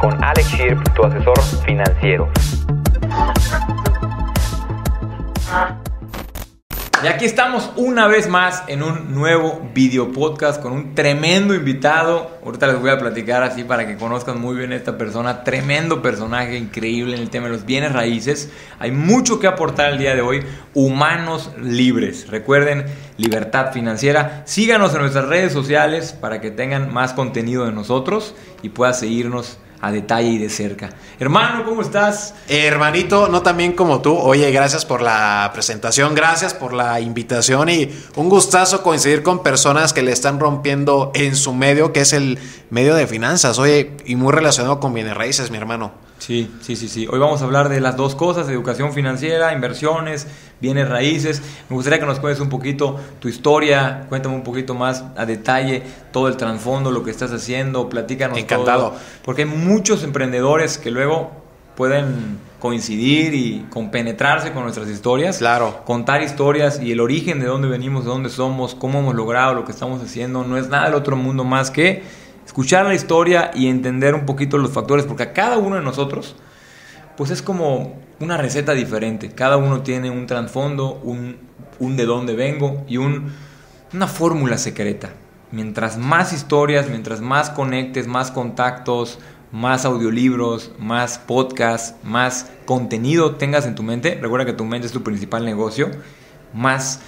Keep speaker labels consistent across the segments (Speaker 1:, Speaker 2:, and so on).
Speaker 1: con Alex Shirp, tu asesor financiero. Y aquí estamos una vez más en un nuevo video podcast con un tremendo invitado. Ahorita les voy a platicar así para que conozcan muy bien a esta persona. Tremendo personaje, increíble en el tema de los bienes raíces. Hay mucho que aportar el día de hoy. Humanos libres. Recuerden, libertad financiera. Síganos en nuestras redes sociales para que tengan más contenido de nosotros y puedan seguirnos a detalle y de cerca. Hermano, ¿cómo estás?
Speaker 2: hermanito, no tan bien como tú. Oye, gracias por la presentación, gracias por la invitación y un gustazo coincidir con personas que le están rompiendo en su medio, que es el medio de finanzas. Oye, y muy relacionado con bienes raíces, mi hermano.
Speaker 1: Sí, sí, sí, sí. Hoy vamos a hablar de las dos cosas, educación financiera, inversiones, bienes raíces. Me gustaría que nos cuentes un poquito tu historia, cuéntame un poquito más a detalle todo el trasfondo, lo que estás haciendo, platícanos
Speaker 2: Encantado.
Speaker 1: porque hay muchos emprendedores que luego pueden coincidir y compenetrarse con nuestras historias.
Speaker 2: Claro.
Speaker 1: Contar historias y el origen de dónde venimos, de dónde somos, cómo hemos logrado lo que estamos haciendo, no es nada del otro mundo más que escuchar la historia y entender un poquito los factores, porque a cada uno de nosotros, pues es como una receta diferente. Cada uno tiene un trasfondo, un, un de dónde vengo y un, una fórmula secreta. Mientras más historias, mientras más conectes, más contactos, más audiolibros, más podcasts, más contenido tengas en tu mente, recuerda que tu mente es tu principal negocio, más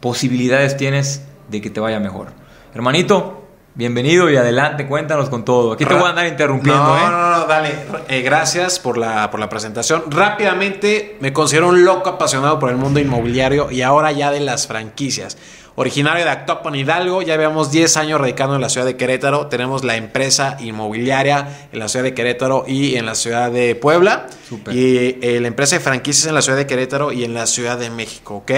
Speaker 1: posibilidades tienes de que te vaya mejor. Hermanito, Bienvenido y adelante, cuéntanos con todo. Aquí te voy a andar interrumpiendo,
Speaker 2: no,
Speaker 1: ¿eh?
Speaker 2: No, no, dale. Eh, gracias por la, por la presentación. Rápidamente, me considero un loco apasionado por el mundo inmobiliario y ahora ya de las franquicias. Originario de Actopan Hidalgo, ya llevamos 10 años radicando en la ciudad de Querétaro. Tenemos la empresa inmobiliaria en la ciudad de Querétaro y en la ciudad de Puebla. Y eh, la empresa de franquicias en la ciudad de Querétaro y en la ciudad de México, ¿ok?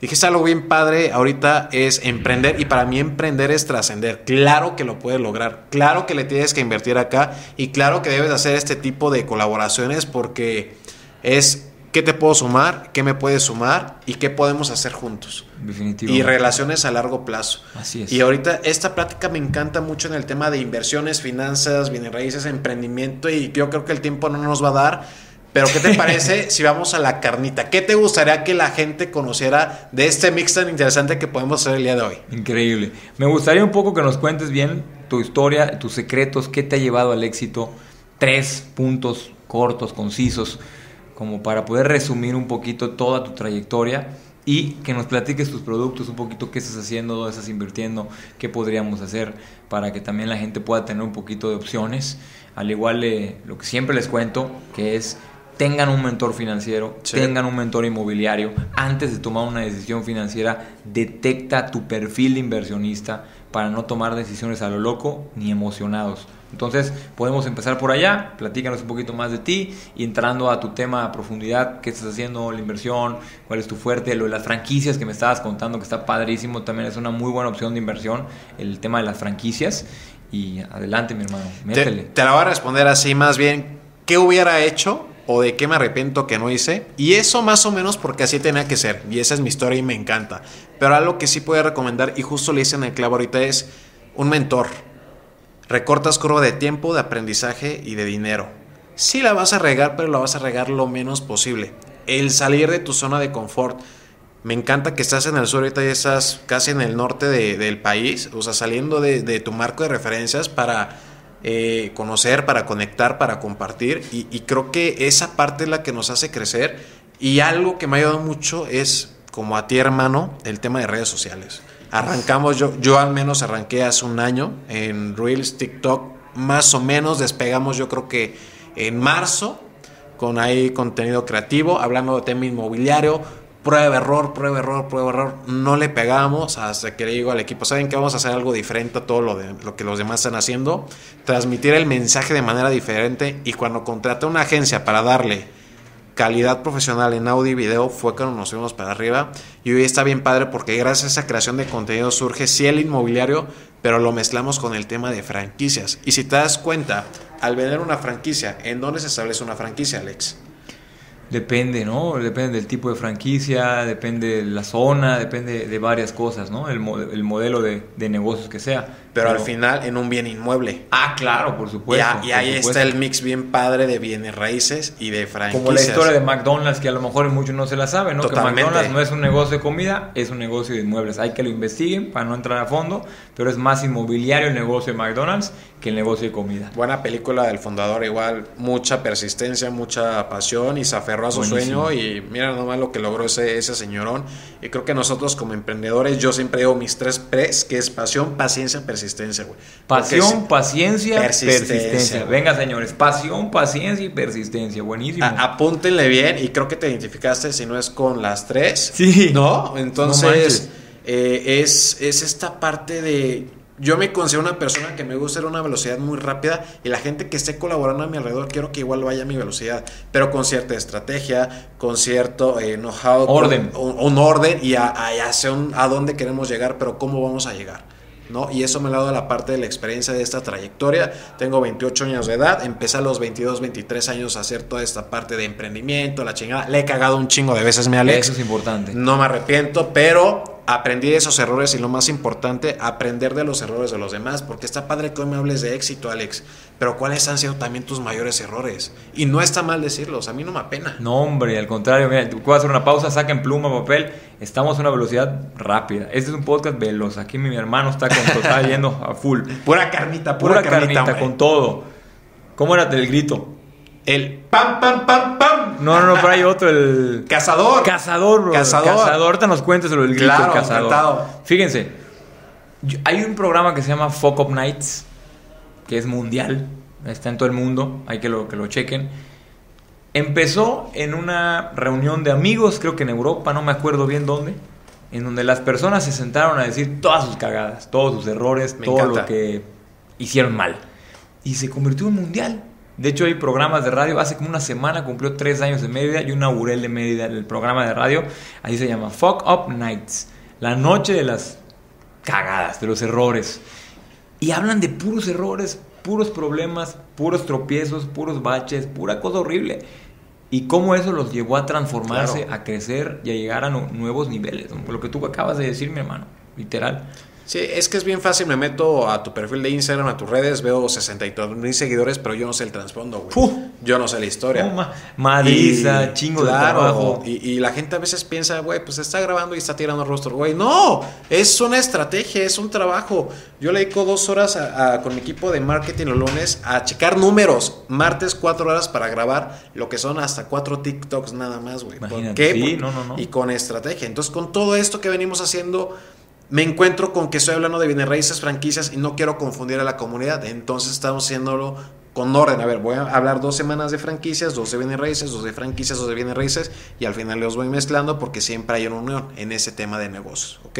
Speaker 2: Dijiste algo bien padre, ahorita es emprender y para mí emprender es trascender. Claro que lo puedes lograr, claro que le tienes que invertir acá y claro que debes hacer este tipo de colaboraciones porque es qué te puedo sumar, qué me puedes sumar y qué podemos hacer juntos.
Speaker 1: Definitivo.
Speaker 2: Y relaciones a largo plazo.
Speaker 1: Así es.
Speaker 2: Y ahorita esta plática me encanta mucho en el tema de inversiones, finanzas, bienes raíces, emprendimiento y yo creo que el tiempo no nos va a dar. Pero ¿qué te parece si vamos a la carnita? ¿Qué te gustaría que la gente conociera de este mix tan interesante que podemos hacer el día de hoy?
Speaker 1: Increíble. Me gustaría un poco que nos cuentes bien tu historia, tus secretos, qué te ha llevado al éxito. Tres puntos cortos, concisos, como para poder resumir un poquito toda tu trayectoria y que nos platiques tus productos, un poquito qué estás haciendo, dónde estás invirtiendo, qué podríamos hacer para que también la gente pueda tener un poquito de opciones. Al igual de lo que siempre les cuento, que es tengan un mentor financiero,
Speaker 2: Sí.
Speaker 1: tengan un mentor inmobiliario. Antes de tomar una decisión financiera, detecta tu perfil de inversionista para no tomar decisiones a lo loco ni emocionados. Entonces, podemos empezar por allá, platícanos un poquito más de ti y entrando a tu tema a profundidad, qué estás haciendo, la inversión, cuál es tu fuerte, lo de las franquicias que me estabas contando, que está padrísimo, también es una muy buena opción de inversión, el tema de las franquicias. Y adelante, mi hermano,
Speaker 2: Te,
Speaker 1: métele.
Speaker 2: te la voy a responder así más bien, ¿qué hubiera hecho o de qué me arrepiento que no hice? Y eso más o menos porque así tenía que ser. Y esa es mi historia y me encanta. Pero algo que sí puedo recomendar y justo le hice en el clavo ahorita es un mentor. Recortas curva de tiempo, de aprendizaje y de dinero. Sí la vas a regar, pero la vas a regar lo menos posible. El salir de tu zona de confort. Me encanta que estás en el sur, ahorita ya estás casi en el norte de- del país, o sea, saliendo de, de tu marco de referencias para eh, conocer, para conectar, para compartir. Y, y creo que esa parte es la que nos hace crecer. Y algo que me ha ayudado mucho es, como a ti hermano, el tema de redes sociales. Arrancamos, yo, yo al menos arranqué hace un año en Reels, TikTok, más o menos despegamos yo creo que en marzo con ahí contenido creativo, hablando de tema inmobiliario, prueba error, prueba error, prueba error, no le pegamos hasta que le digo al equipo, ¿saben que vamos a hacer algo diferente a todo lo, de, lo que los demás están haciendo? Transmitir el mensaje de manera diferente y cuando contraté una agencia para darle calidad profesional en audio y video fue cuando nos fuimos para arriba y hoy está bien padre porque gracias a esa creación de contenido surge sí el inmobiliario pero lo mezclamos con el tema de franquicias y si te das cuenta al vender una franquicia ¿en dónde se establece una franquicia Alex?
Speaker 1: Depende, ¿no? Depende del tipo de franquicia, depende de la zona, depende de varias cosas, ¿no? El, el modelo de, de negocios que sea.
Speaker 2: Pero, al final en un bien inmueble.
Speaker 1: Ah, claro, por
Speaker 2: Y,
Speaker 1: supuesto.
Speaker 2: a- y
Speaker 1: por
Speaker 2: ahí
Speaker 1: supuesto.
Speaker 2: está el mix bien padre de bienes raíces y de franquicias.
Speaker 1: Como la historia de McDonald's, que a lo mejor muchos no se la saben, ¿no?
Speaker 2: Totalmente.
Speaker 1: Que McDonald's no es un negocio de comida, es un negocio de inmuebles. Hay que lo investiguen para no entrar a fondo, pero es más inmobiliario el negocio de McDonald's que el negocio de comida.
Speaker 2: Buena película del fundador, igual, mucha persistencia, mucha pasión y se aferró a su
Speaker 1: Buenísimo.
Speaker 2: sueño y mira nomás lo que logró ese, ese señorón. Y creo que nosotros como emprendedores, yo siempre digo mis tres P's, que es pasión, paciencia, persistencia, güey. Porque
Speaker 1: Pasión, paciencia,
Speaker 2: Persistencia,
Speaker 1: persistencia.
Speaker 2: güey.
Speaker 1: Venga, señores, pasión, paciencia y persistencia. Buenísimo.
Speaker 2: a- apúntenle bien y creo que te identificaste si no es con las tres.
Speaker 1: Sí.
Speaker 2: ¿No? Entonces, eh, es, es esta parte de... Yo me considero una persona que me gusta ir a una velocidad muy rápida y la gente que esté colaborando a mi alrededor quiero que igual vaya a mi velocidad, pero con cierta estrategia, con cierto eh, know-how,
Speaker 1: Orden.
Speaker 2: un, un orden y a, a- hacia un- a dónde queremos llegar, pero cómo vamos a llegar. ¿No? Y eso me lo ha dado la parte de la experiencia de esta trayectoria. Tengo 28 años de edad, empecé a los 22, 23 años a hacer toda esta parte de emprendimiento, la chingada. Le he cagado un chingo de veces, mi Alex.
Speaker 1: Eso es importante.
Speaker 2: No me arrepiento, pero aprendí de esos errores y lo más importante, aprender de los errores de los demás, porque está padre que hoy me hables de éxito, Alex, pero ¿cuáles han sido también tus mayores errores? Y no está mal decirlos, a mí no me apena.
Speaker 1: No, hombre, al contrario, mira, voy a hacer una pausa, saquen pluma, papel. Estamos a una velocidad rápida. Este es un podcast veloz. Aquí mi hermano está, con, está yendo a full.
Speaker 2: Pura carnita,
Speaker 1: Pura,
Speaker 2: pura,
Speaker 1: carnita,
Speaker 2: carnita,
Speaker 1: con todo. ¿Cómo era el grito?
Speaker 2: El pam, pam, pam, pam.
Speaker 1: No, no, no, pero hay otro, el...
Speaker 2: Cazador.
Speaker 1: Cazador, bro.
Speaker 2: Cazador.
Speaker 1: Ahorita nos cuentes lo del grito
Speaker 2: Claro,
Speaker 1: cazador.
Speaker 2: encantado.
Speaker 1: Fíjense, hay un programa que se llama Fuck Up Nights, que es mundial, está en todo el mundo, hay que lo, que lo chequen. Empezó en una reunión de amigos, creo que en Europa, no me acuerdo bien dónde, en donde las personas se sentaron a decir todas sus cagadas, todos sus errores,
Speaker 2: Me
Speaker 1: todo
Speaker 2: encanta.
Speaker 1: lo que hicieron mal. Y se convirtió en mundial. De hecho, hay programas de radio. Hace como una semana cumplió tres años en Mérida. Yo inauguré el de Mérida, el programa de radio. Ahí se llama Fuck Up Nights. La noche de las cagadas, de los errores. Y hablan de puros errores, puros problemas, puros tropiezos, puros baches, pura cosa horrible. Y cómo eso los llevó a transformarse,
Speaker 2: Claro.
Speaker 1: a crecer y a llegar a nu- nuevos niveles. Lo que tú acabas de decir, mi hermano. Literal.
Speaker 2: Sí, es que es bien fácil, me meto a tu perfil de Instagram, a tus redes, veo 62 mil seguidores, pero yo no sé el trasfondo, güey. Yo no sé la historia.
Speaker 1: Ma- madriza,
Speaker 2: Y-
Speaker 1: chingo
Speaker 2: claro,
Speaker 1: de trabajo.
Speaker 2: Y, y la gente a veces piensa, güey, pues está grabando y está tirando rostro, güey. No, es una estrategia, es un trabajo. Yo le dedico dos horas a- a- con mi equipo de marketing los lunes a checar números. Martes, cuatro horas para grabar lo que son hasta cuatro TikToks nada más, güey. ¿Por qué?
Speaker 1: sí, no, no, no.
Speaker 2: Y con estrategia. Entonces, con todo esto que venimos haciendo, me encuentro con que estoy hablando de bienes raíces, franquicias y no quiero confundir a la comunidad. Entonces, estamos haciéndolo con orden. A ver, voy a hablar dos semanas de franquicias, dos de bienes raíces, dos de franquicias, dos de bienes raíces y al final los voy mezclando porque siempre hay una unión en ese tema de negocios. ¿Ok?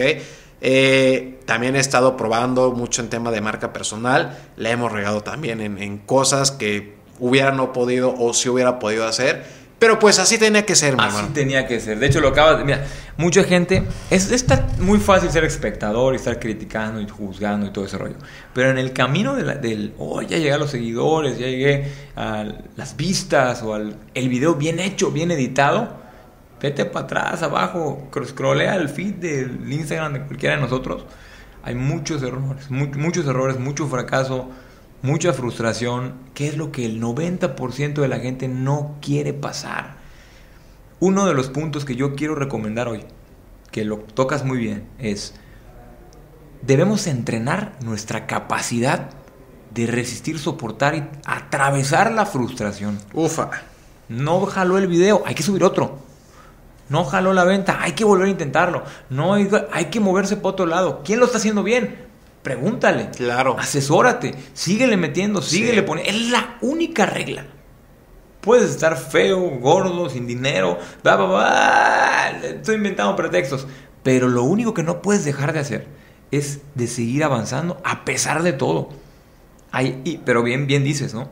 Speaker 2: Eh, también he estado probando mucho en tema de marca personal. Le hemos regado también en, en cosas que hubiera no podido o si hubiera podido hacer. Pero pues así tenía que ser, mi
Speaker 1: Así
Speaker 2: hermano.
Speaker 1: tenía que ser. De hecho, lo acabas de. Mira, mucha gente. Es, está muy fácil ser espectador y estar criticando y juzgando y todo ese rollo. Pero en el camino de la- del. Oh, ya llegué a los seguidores, ya llegué a las vistas o al el video bien hecho, bien editado. Vete para atrás, abajo, cro- scrollea el feed del Instagram de cualquiera de nosotros. Hay muchos errores, mu- muchos errores, mucho fracaso, mucha frustración, que es lo que el 90% de la gente no quiere pasar. Uno de los puntos que yo quiero recomendar hoy, que lo tocas muy bien, es debemos entrenar nuestra capacidad de resistir, soportar y atravesar la frustración.
Speaker 2: Ufa.
Speaker 1: No jaló el video, hay que subir otro. No jaló la venta, hay que volver a intentarlo. No hay, hay que moverse para otro lado. ¿Quién lo está haciendo bien? Pregúntale.
Speaker 2: Claro.
Speaker 1: Asesórate. Síguele metiendo, síguele
Speaker 2: Sí.
Speaker 1: poniendo. Es la única regla. Puedes estar feo, gordo, sin dinero. Bla, bla, bla. Estoy inventando pretextos. Pero lo único que no puedes dejar de hacer es de seguir avanzando a pesar de todo. Hay, y- pero bien, bien dices, ¿no?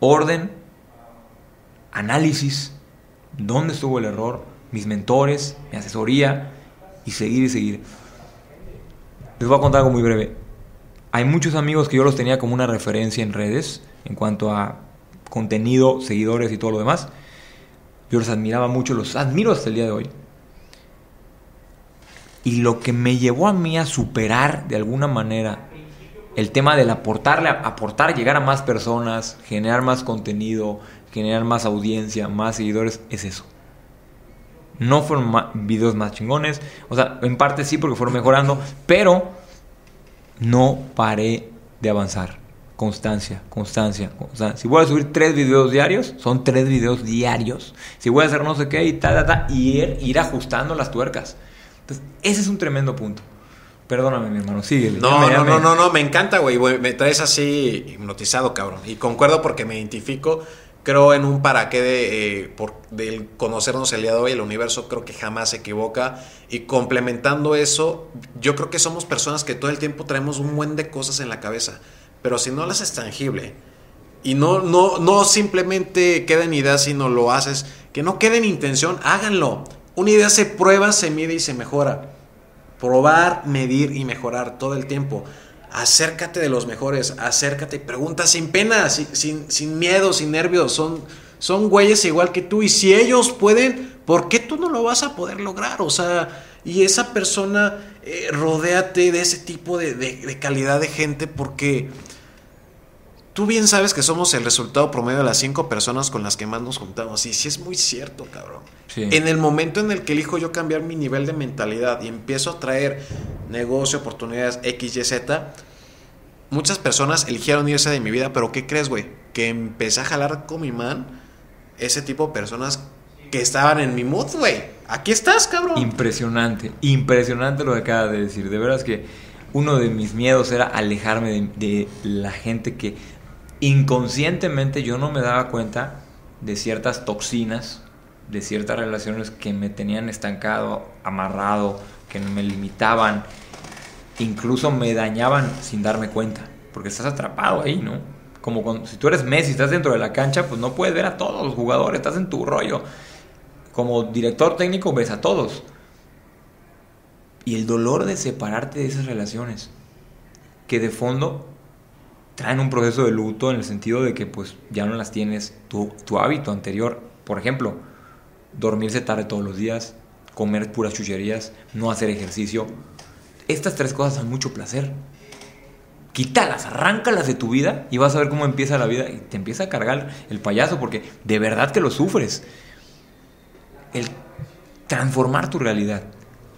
Speaker 1: Orden, análisis, dónde estuvo el error, mis mentores, mi asesoría y seguir y seguir. Les voy a contar algo muy breve. Hay muchos amigos que yo los tenía como una referencia en redes en cuanto a contenido, seguidores y todo lo demás. Yo los admiraba mucho, los admiro hasta el día de hoy. Y lo que me llevó a mí a superar de alguna manera el tema del aportarle, aportar, llegar a más personas, generar más contenido, generar más audiencia, más seguidores, es eso. No fueron videos más chingones, o sea, en parte sí porque fueron mejorando, pero no paré de avanzar. Constancia, constancia, constancia. Si voy a subir tres videos diarios, son tres videos diarios. Si voy a hacer no sé qué y tal, tal, y ir, ir ajustando las tuercas. Entonces, ese es un tremendo punto. Perdóname, mi hermano, sigue.
Speaker 2: No, no, no, no, no, me encanta, güey. Me traes así hipnotizado, cabrón. Y concuerdo porque me identifico. Creo en un para qué de, eh, por, del conocernos el día de hoy, el universo creo que jamás se equivoca. Y complementando eso, yo creo que somos personas que todo el tiempo traemos un buen de cosas en la cabeza. Pero si no las es tangible y no, no, no simplemente queda en idea, sino lo haces, que no quede en intención, háganlo. Una idea se prueba, se mide y se mejora. Probar, medir y mejorar todo el tiempo. Acércate de los mejores, acércate, pregunta sin pena, sin, sin, miedo, sin nervios. Son, son güeyes igual que tú y si ellos pueden, ¿por qué tú no lo vas a poder lograr? O sea, y esa persona, eh, rodéate de ese tipo de, de calidad de gente porque Tú bien sabes que somos el resultado promedio de las cinco personas con las que más nos juntamos. Y sí es muy cierto, cabrón. En el momento en el que elijo yo cambiar mi nivel de mentalidad y empiezo a traer negocio, oportunidades X, Y, Z, muchas personas eligieron irse de mi vida, pero ¿qué crees, güey? Que empecé a jalar con mi man ese tipo de personas que estaban en mi mood, güey. Aquí estás, cabrón.
Speaker 1: Impresionante, impresionante lo que acabas de decir. De veras que uno de mis miedos era alejarme de la gente que inconscientemente yo no me daba cuenta de ciertas toxinas, de ciertas relaciones que me tenían estancado, amarrado, que me limitaban, incluso me dañaban sin darme cuenta, porque estás atrapado ahí, ¿no? Como si tú eres Messi, estás dentro de la cancha, pues no puedes ver a todos los jugadores, estás en tu rollo. Como director técnico ves a todos. Y el dolor de separarte de esas relaciones, que de fondo traen un proceso de luto en el sentido de que pues ya no las tienes tu, tu hábito anterior. Por ejemplo, dormirse tarde todos los días, comer puras chucherías, no hacer ejercicio. Estas tres cosas dan mucho placer. Quítalas, arráncalas de tu vida y vas a ver cómo empieza la vida y te empieza a cargar el payaso porque de verdad que lo sufres. El transformar tu realidad.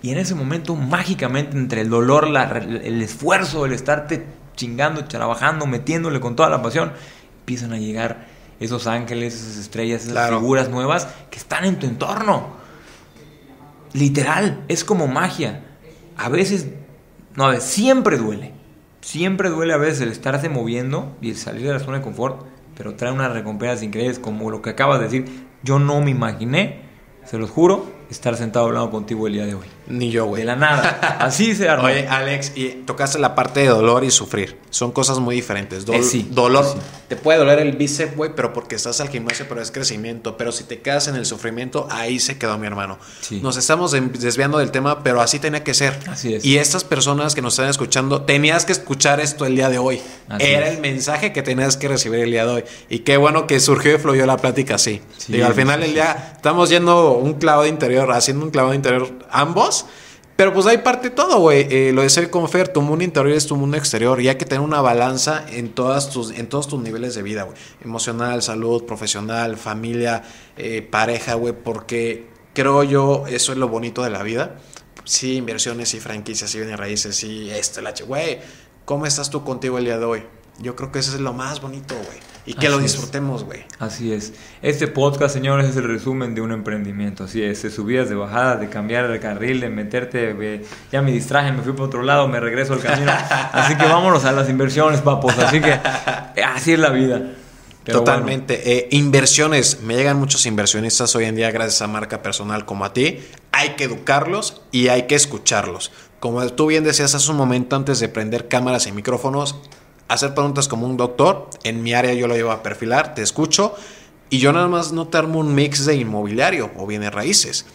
Speaker 1: Y en ese momento, mágicamente, entre el dolor, el esfuerzo, el estarte chingando, trabajando, metiéndole con toda la pasión, empiezan a llegar esos ángeles, esas estrellas, esas figuras nuevas que están en tu entorno. Literal, es como magia. A veces, no, a veces, siempre duele. Siempre duele a veces el estarse moviendo y el salir de la zona de confort, pero trae unas recompensas increíbles, como lo que acabas de decir. Yo no me imaginé, se los juro, estar sentado hablando contigo el día de hoy.
Speaker 2: Ni yo, güey.
Speaker 1: De la nada. Así se armó.
Speaker 2: Oye, Alex, y tocaste la parte de dolor y sufrir. Son cosas muy diferentes. Eh, sí, dolor. Te puede doler el bíceps, güey, pero porque estás al gimnasio, pero es crecimiento. Pero si te quedas en el sufrimiento, ahí se quedó mi hermano. Nos estamos desviando del tema, pero así tenía que ser.
Speaker 1: Así es.
Speaker 2: Y estas personas que nos están escuchando, tenías que escuchar esto el día de hoy. Era el mensaje que tenías que recibir el día de hoy. Y qué bueno que surgió y fluyó la plática así. Digo, al final del día, estamos yendo un clavado interior, haciendo un clavado interior ambos. Pero pues hay parte todo, güey. Eh, lo de ser confer, tu mundo interior es tu mundo exterior. Y hay que tener una balanza en, todas tus, en todos tus niveles de vida, güey. Emocional, salud, profesional, familia, eh, pareja, güey. Porque creo yo, eso es lo bonito de la vida. Sí, inversiones, sí, franquicias, sí, bienes raíces, sí, esto, el H. Güey, ¿cómo estás tú contigo el día de hoy? Yo creo que eso es lo más bonito, güey. Y que lo disfrutemos, güey.
Speaker 1: Así es. Este podcast, señores, es el resumen de un emprendimiento. Así es, de subidas, de bajadas, de cambiar el carril, de meterte. ya me distraje, me fui por otro lado, me regreso al camino. así que vámonos a las inversiones, papos. Así que así es la vida.
Speaker 2: Totalmente. Eh, inversiones. Me llegan muchos inversionistas hoy en día gracias a marca personal como a ti. Hay que educarlos y hay que escucharlos. Como tú bien decías hace un momento antes de prender cámaras y micrófonos, hacer preguntas como un doctor. En mi área yo lo llevo a perfilar, te escucho y yo nada más no te armo un mix de inmobiliario o bienes raíces.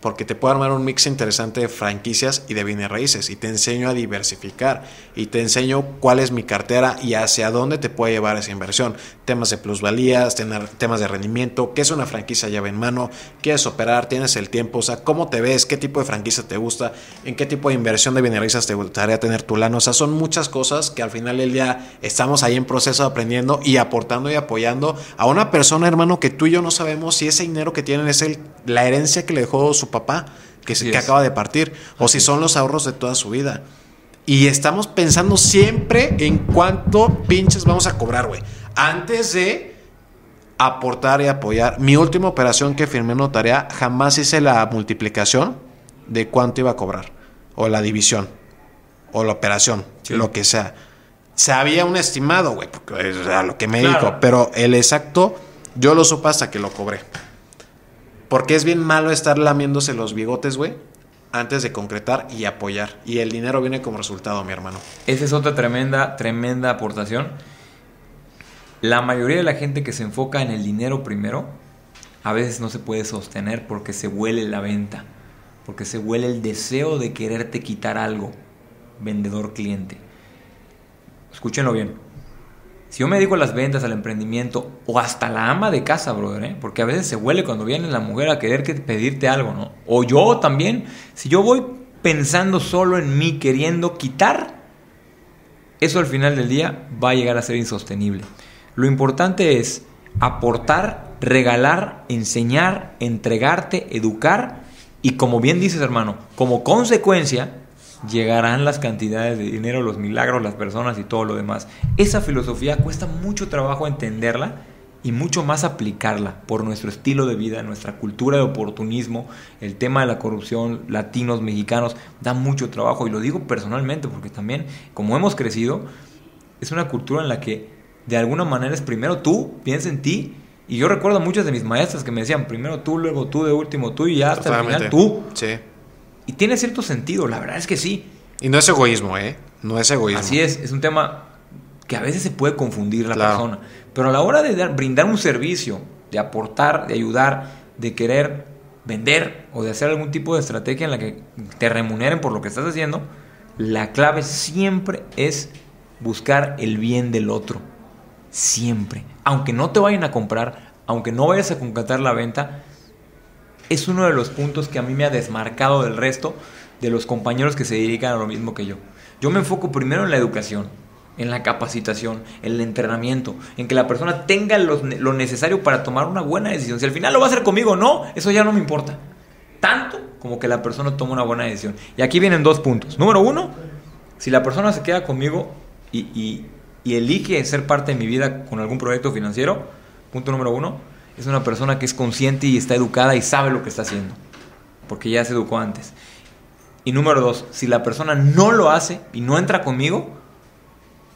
Speaker 2: Porque te puedo armar un mix interesante de franquicias y de bienes raíces y te enseño a diversificar y te enseño cuál es mi cartera y hacia dónde te puede llevar esa inversión. Temas de plusvalías, temas de rendimiento, qué es una franquicia llave en mano, quieres operar, tienes el tiempo, o sea, cómo te ves, qué tipo de franquicia te gusta, en qué tipo de inversión de bienes raíces te gustaría tener tu lano. O sea, son muchas cosas que al final del día estamos ahí en proceso aprendiendo y aportando y apoyando a una persona, hermano, que tú y yo no sabemos si ese dinero que tienen es el, la herencia que le dejó su papá, que, se, que acaba de partir, o si son los ahorros de toda su vida. Y estamos pensando siempre en cuánto pinches vamos a cobrar, güey. Antes de aportar y apoyar. Mi última operación que firmé en notaría, jamás hice la multiplicación de cuánto iba a cobrar. O la división. O la operación. Lo que sea. Sabía un estimado, güey, porque es lo que me dijo. Pero el exacto, yo lo supe hasta que lo cobré. Porque es bien malo estar lamiéndose los bigotes, güey, antes de concretar y apoyar. Y el dinero viene como resultado, mi hermano.
Speaker 1: Esa es otra tremenda, tremenda aportación. La mayoría de la gente que se enfoca en el dinero primero, a veces no se puede sostener porque se huele la venta, porque se huele el deseo de quererte quitar algo, vendedor-cliente. Escúchenlo bien si yo me dedico a las ventas, al emprendimiento o hasta la ama de casa, brother, ¿eh? porque a veces se huele cuando viene la mujer a querer que pedirte algo, ¿no? O yo también, si yo voy pensando solo en mí, queriendo quitar, eso al final del día va a llegar a ser insostenible. Lo importante es aportar, regalar, enseñar, entregarte, educar y como bien dices hermano, como consecuencia llegarán las cantidades de dinero, los milagros, las personas y todo lo demás. Esa filosofía cuesta mucho trabajo entenderla y mucho más aplicarla por nuestro estilo de vida, nuestra cultura de oportunismo, el tema de la corrupción, latinos, mexicanos, da mucho trabajo y lo digo personalmente porque también como hemos crecido, es una cultura en la que de alguna manera es primero tú, piensa en ti y yo recuerdo muchas de mis maestras que me decían primero tú, luego tú, de último tú y ya hasta el final tú.
Speaker 2: Sí.
Speaker 1: Y tiene cierto sentido, la verdad es que sí.
Speaker 2: Y no es egoísmo, ¿eh? No es egoísmo.
Speaker 1: Así es, es un tema que a veces se puede confundir la persona. Pero a la hora de brindar un servicio, de aportar, de ayudar, de querer vender o de hacer algún tipo de estrategia en la que te remuneren por lo que estás haciendo, la clave siempre es buscar el bien del otro. Siempre. Aunque no te vayan a comprar, aunque no vayas a concretar la venta, es uno de los puntos que a mí me ha desmarcado del resto de los compañeros que se dedican a lo mismo que yo. Yo me enfoco primero en la educación, en la capacitación, en el entrenamiento, en que la persona tenga lo, necesario para tomar una buena decisión. Si al final lo va a hacer conmigo o no, eso ya no me importa. Tanto como que la persona tome una buena decisión. Y aquí vienen dos puntos. Número uno, si la persona se queda conmigo y, y elige ser parte de mi vida con algún proyecto financiero, punto número uno, es una persona que es consciente y está educada y sabe lo que está haciendo, porque ya se educó antes. Y número dos, si la persona no lo hace y no entra conmigo,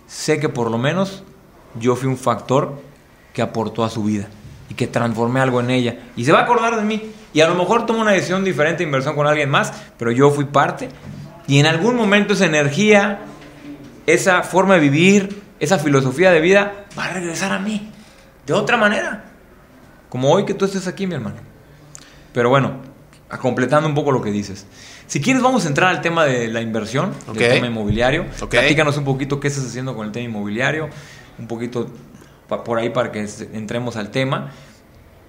Speaker 1: sé que por lo menos yo fui un factor que aportó a su vida y que transformé algo en ella. Y se va a acordar de mí. Y a lo mejor tomo una decisión diferente de inversión con alguien más, pero yo fui parte. Y en algún momento esa energía, esa forma de vivir, esa filosofía de vida va a regresar a mí. De otra manera. Como hoy que tú estés aquí, mi hermano. Pero bueno, completando un poco lo que dices. Si quieres, vamos a entrar al tema de la inversión, el tema inmobiliario. Okay. Platícanos un poquito qué estás haciendo con el tema inmobiliario, un poquito por ahí para que entremos al tema,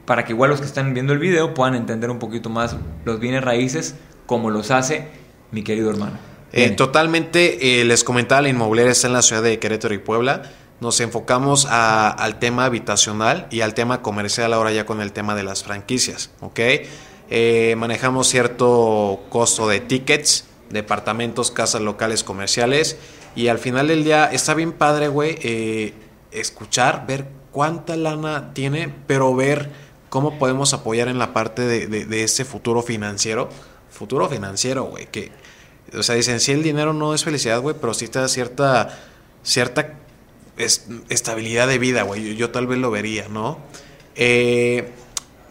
Speaker 1: para que igual los que están viendo el video puedan entender un poquito más los bienes raíces, como los hace mi querido hermano.
Speaker 2: Eh, totalmente, eh, les comentaba, la inmobiliaria está en la ciudad de Querétaro y Puebla nos enfocamos al tema habitacional y al tema comercial ahora ya con el tema de las franquicias, ¿ok? Eh, manejamos cierto costo de tickets, departamentos, casas locales, comerciales y al final del día está bien padre, güey, eh, escuchar, ver cuánta lana tiene, pero ver cómo podemos apoyar en la parte de, de, ese futuro financiero, futuro financiero, güey, que, o sea, dicen, si el dinero no es felicidad, güey, pero sí te da cierta, cierta es, estabilidad de vida, güey. Yo, tal vez lo vería, ¿no? Eh,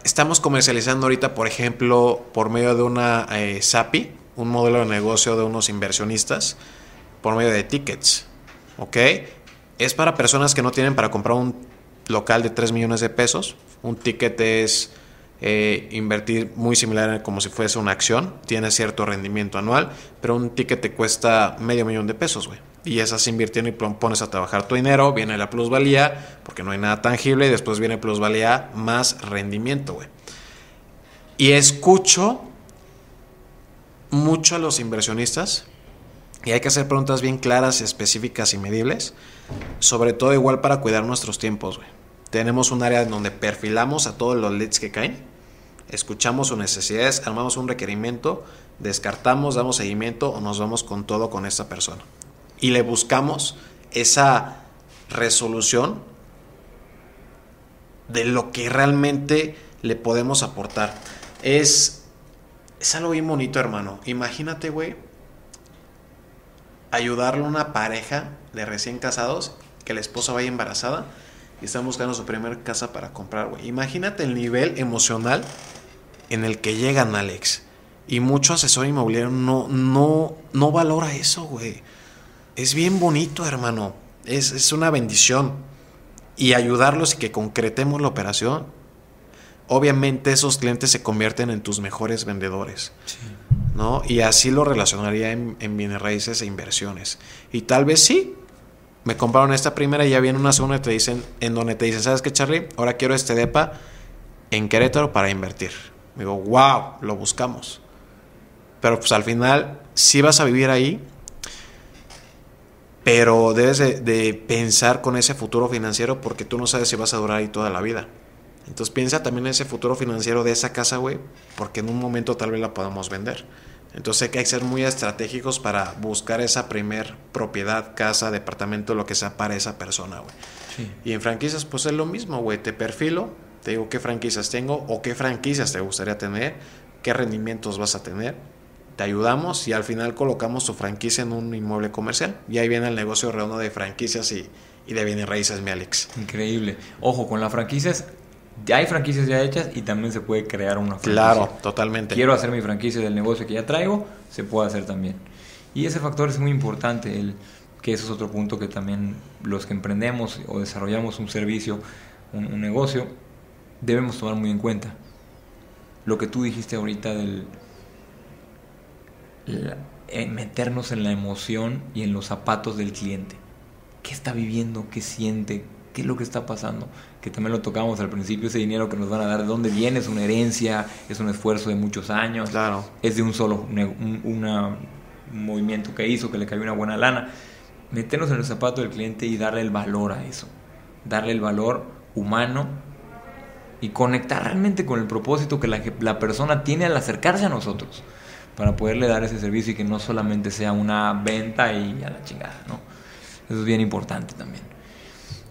Speaker 2: estamos comercializando ahorita, por ejemplo, por medio de una eh, SAPI, un modelo de negocio de unos inversionistas, por medio de tickets, ¿ok? Es para personas que no tienen para comprar un local de 3 millones de pesos. Un ticket es eh, invertir muy similar como si fuese una acción, tiene cierto rendimiento anual, pero un ticket te cuesta medio millón de pesos, güey. Y esas invirtiendo y pones a trabajar tu dinero, viene la plusvalía, porque no hay nada tangible, y después viene plusvalía más rendimiento, güey. Y escucho mucho a los inversionistas, y hay que hacer preguntas bien claras, específicas y medibles, sobre todo igual para cuidar nuestros tiempos, güey. Tenemos un área en donde perfilamos a todos los leads que caen, escuchamos sus necesidades, armamos un requerimiento, descartamos, damos seguimiento o nos vamos con todo con esta persona. Y le buscamos esa resolución de lo que realmente le podemos aportar. Es, es algo bien bonito, hermano. Imagínate, güey, ayudarle a una pareja de recién casados que la esposa vaya embarazada y están buscando su primera casa para comprar, güey. Imagínate el nivel emocional en el que llegan, Alex. Y mucho asesor inmobiliario no, no, no valora eso, güey. Es bien bonito, hermano. Es, es una bendición. Y ayudarlos y que concretemos la operación. Obviamente esos clientes se convierten en tus mejores vendedores. ¿no? Y así lo relacionaría en, en bienes raíces e inversiones. Y tal vez sí, me compraron esta primera y ya viene una segunda y te dicen, en donde te dicen, ¿sabes qué, Charlie? Ahora quiero este DEPA en Querétaro para invertir. Me digo, wow, lo buscamos. Pero pues al final sí vas a vivir ahí, pero debes de, pensar con ese futuro financiero porque tú no sabes si vas a durar ahí toda la vida. Entonces piensa también en ese futuro financiero de esa casa, güey, porque en un momento tal vez la podamos vender. Entonces hay que ser muy estratégicos para buscar esa primer propiedad, casa, departamento, lo que sea para esa persona, güey. Sí. Y en franquicias pues es lo mismo, güey. Te perfilo, te digo qué franquicias tengo o qué franquicias te gustaría tener, qué rendimientos vas a tener. Te ayudamos y al final colocamos tu franquicia en un inmueble comercial. Y ahí viene el negocio redondo de franquicias y, y de bienes raíces, mi Alex.
Speaker 1: Increíble. Ojo, con las franquicias ya hay franquicias ya hechas y también se puede crear una franquicia.
Speaker 2: Claro, totalmente.
Speaker 1: Quiero hacer mi franquicia del negocio que ya traigo, se puede hacer también. Y ese factor es muy importante, el, que eso es otro punto que también los que emprendemos o desarrollamos un servicio, un, un negocio, debemos tomar muy en cuenta. Lo que tú dijiste ahorita del la, eh, meternos en la emoción y en los zapatos del cliente. ¿Qué está viviendo? ¿Qué siente? ¿Qué es lo que está pasando? Que también lo tocamos al principio, ese dinero que nos van a dar, ¿de dónde viene? ¿Es una herencia? ¿Es un esfuerzo de muchos años?
Speaker 2: Claro.
Speaker 1: ¿Es de un solo un, una, un movimiento que hizo, que le cayó una buena lana? Meternos en el zapato del cliente y darle el valor a eso. Darle el valor humano y conectar realmente con el propósito que la, la persona tiene al acercarse a nosotros para poderle dar ese servicio y que no solamente sea una venta y a la chingada, ¿no? Eso es bien importante también.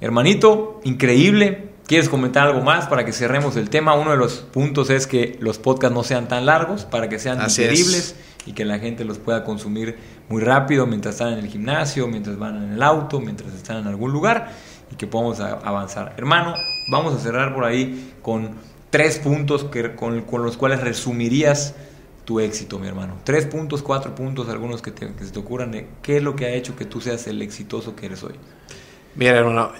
Speaker 1: Hermanito, increíble. ¿Quieres comentar algo más para que cerremos el tema? Uno de los puntos es que los podcasts no sean tan largos, para que sean digeribles y que la gente los pueda consumir muy rápido mientras están en el gimnasio, mientras van en el auto, mientras están en algún lugar y que podamos avanzar. Hermano, vamos a cerrar por ahí con tres puntos que, con, con los cuales resumirías tu éxito, mi hermano. Tres puntos, cuatro puntos, algunos que, te, que se te ocurran de qué es lo que ha hecho que tú seas el exitoso que eres hoy.
Speaker 2: Mira, hermano,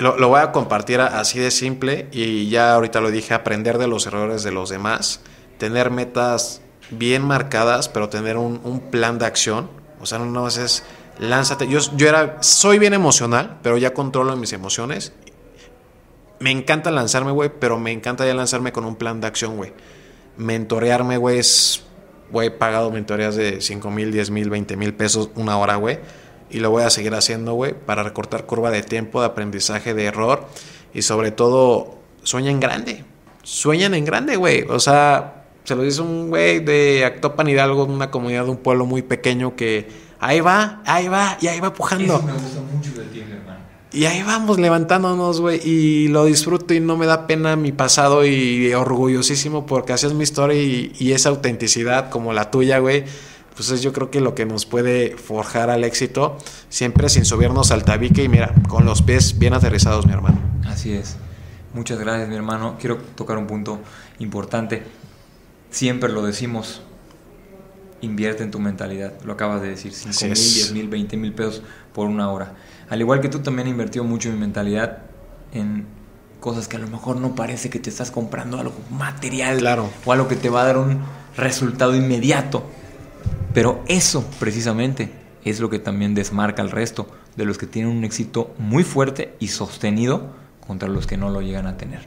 Speaker 2: lo, lo, voy a compartir así de simple y ya ahorita lo dije, aprender de los errores de los demás, tener metas bien marcadas, pero tener un, plan de acción. O sea, no, es lánzate. Yo, yo era, soy bien emocional, pero ya controlo mis emociones. Me encanta lanzarme, güey, pero me encanta ya lanzarme con un plan de acción, güey. Mentorearme, güey, es, güey, pagado mentorías de 5 mil, 10 mil, 20 mil pesos una hora, güey y lo voy a seguir haciendo, güey, para recortar curva de tiempo, de aprendizaje, de error y sobre todo sueñen grande. Sueñan en grande, güey. O sea, se lo dice un güey de Actopan Hidalgo, una comunidad de un pueblo muy pequeño que ahí va, ahí va y ahí va pujando.
Speaker 1: Eso me gusta mucho de ti, hermano.
Speaker 2: Y ahí vamos levantándonos, güey, y lo disfruto y no me da pena mi pasado y orgullosísimo porque así es mi historia y, y esa autenticidad como la tuya, güey pues yo creo que lo que nos puede forjar al éxito, siempre sin subirnos al tabique y mira, con los pies bien aterrizados, mi hermano.
Speaker 1: Así es. Muchas gracias, mi hermano. Quiero tocar un punto importante. Siempre lo decimos, invierte en tu mentalidad. Lo acabas de decir, 5 mil, 10 mil, 20 mil pesos por una hora. Al igual que tú también invertido mucho en mi mentalidad, en cosas que a lo mejor no parece que te estás comprando algo material
Speaker 2: Claro.
Speaker 1: o algo que te va a dar un resultado inmediato. Pero eso precisamente es lo que también desmarca al resto de los que tienen un éxito muy fuerte y sostenido contra los que no lo llegan a tener.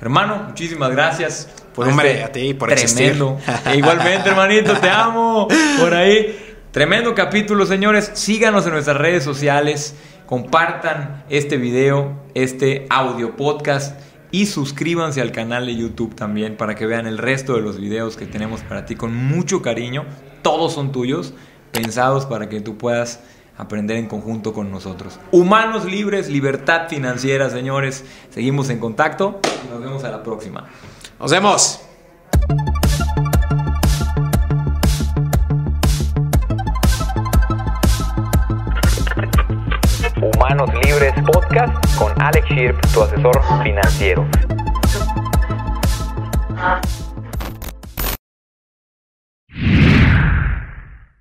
Speaker 1: Hermano, muchísimas gracias por
Speaker 2: Hombre,
Speaker 1: este
Speaker 2: a ti por
Speaker 1: tremendo. E igualmente, hermanito, te amo. Por ahí. Tremendo capítulo, señores. Síganos en nuestras redes sociales. Compartan este video, este audio podcast. Y suscríbanse al canal de YouTube también para que vean el resto de los videos que tenemos para ti con mucho cariño. Todos son tuyos, pensados para que tú puedas aprender en conjunto con nosotros. Humanos libres, libertad financiera, señores. Seguimos en contacto y nos vemos a la próxima.
Speaker 2: Nos vemos.
Speaker 1: Humanos Libres Podcast con Alex Shirp, tu asesor financiero.